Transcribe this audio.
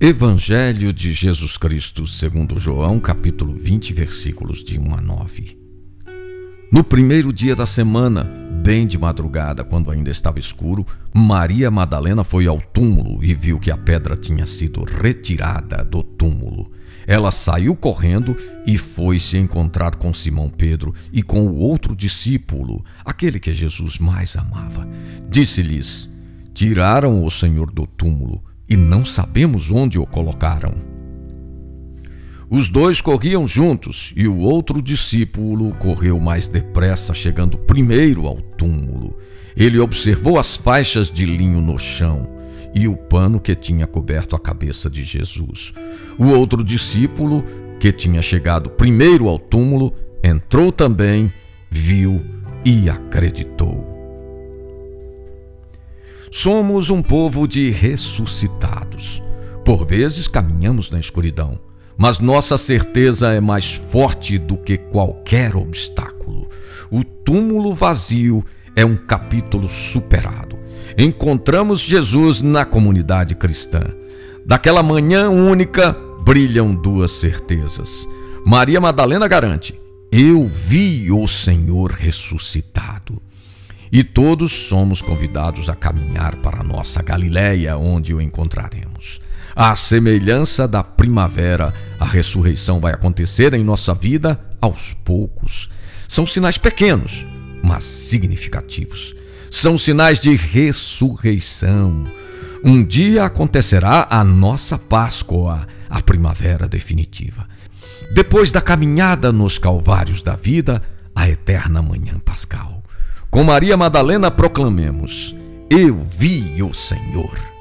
Evangelho de Jesus Cristo, segundo João, capítulo 20, versículos de 1 a 9. No primeiro dia da semana, bem de madrugada, quando ainda estava escuro, Maria Madalena foi ao túmulo e viu que a pedra tinha sido retirada do túmulo. Ela saiu correndo e foi se encontrar com Simão Pedro e com o outro discípulo, aquele que Jesus mais amava. Disse-lhes: Tiraram o Senhor do túmulo e não sabemos onde o colocaram. Os dois corriam juntos e o outro discípulo correu mais depressa, chegando primeiro ao túmulo. Ele observou as faixas de linho no chão e o pano que tinha coberto a cabeça de Jesus. O outro discípulo, que tinha chegado primeiro ao túmulo, entrou também, viu e acreditou. Somos um povo de ressuscitados. Por vezes caminhamos na escuridão, mas nossa certeza é mais forte do que qualquer obstáculo. O túmulo vazio é um capítulo superado. Encontramos Jesus na comunidade cristã. Daquela manhã única brilham duas certezas. Maria Madalena garante: Eu vi o Senhor ressuscitado. E todos somos convidados a caminhar para a nossa Galiléia, onde o encontraremos. À semelhança da primavera, a ressurreição vai acontecer em nossa vida aos poucos. São sinais pequenos, mas significativos. São sinais de ressurreição. Um dia acontecerá a nossa Páscoa, a primavera definitiva. Depois da caminhada nos calvários da vida, a eterna manhã pascal. Com Maria Madalena proclamemos: Eu vi o Senhor.